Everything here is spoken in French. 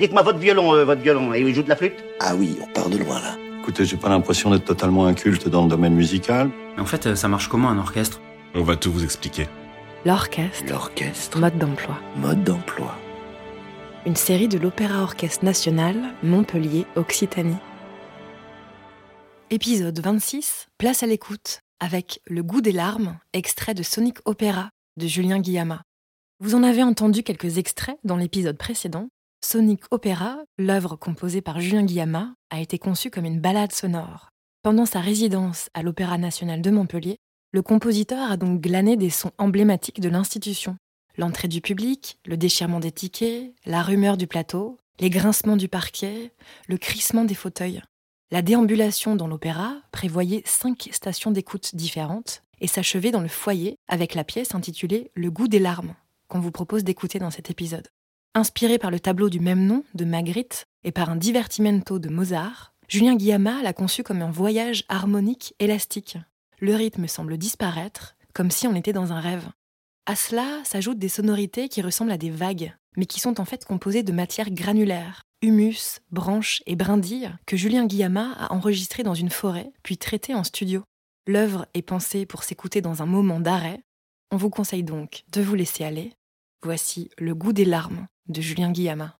Dites-moi votre violon, euh, votre violon, et il joue de la flûte Ah oui, on part de loin là. Écoutez, j'ai pas l'impression d'être totalement inculte dans le domaine musical. Mais en fait, euh, ça marche comment un orchestre? On va tout vous expliquer. L'orchestre, L'orchestre, mode d'emploi. mode d'emploi. Une série de l'Opéra Orchestre National, Montpellier, Occitanie. Épisode 26, place à l'écoute, avec Le goût des larmes, extrait de Sonic Opera de Julien Guillama. Vous en avez entendu quelques extraits dans l'épisode précédent. Sonic Opera, l'œuvre composée par Julien Guillama, a été conçue comme une ballade sonore. Pendant sa résidence à l'Opéra national de Montpellier, le compositeur a donc glané des sons emblématiques de l'institution. L'entrée du public, le déchirement des tickets, la rumeur du plateau, les grincements du parquet, le crissement des fauteuils. La déambulation dans l'opéra prévoyait cinq stations d'écoute différentes et s'achevait dans le foyer avec la pièce intitulée Le goût des larmes, qu'on vous propose d'écouter dans cet épisode. Inspiré par le tableau du même nom de Magritte et par un divertimento de Mozart, Julien Guillama l'a conçu comme un voyage harmonique élastique. Le rythme semble disparaître, comme si on était dans un rêve. À cela s'ajoutent des sonorités qui ressemblent à des vagues, mais qui sont en fait composées de matières granulaires, humus, branches et brindilles que Julien Guillama a enregistrées dans une forêt, puis traitées en studio. L'œuvre est pensée pour s'écouter dans un moment d'arrêt. On vous conseille donc de vous laisser aller. Voici Le goût des larmes de Julien Guillama.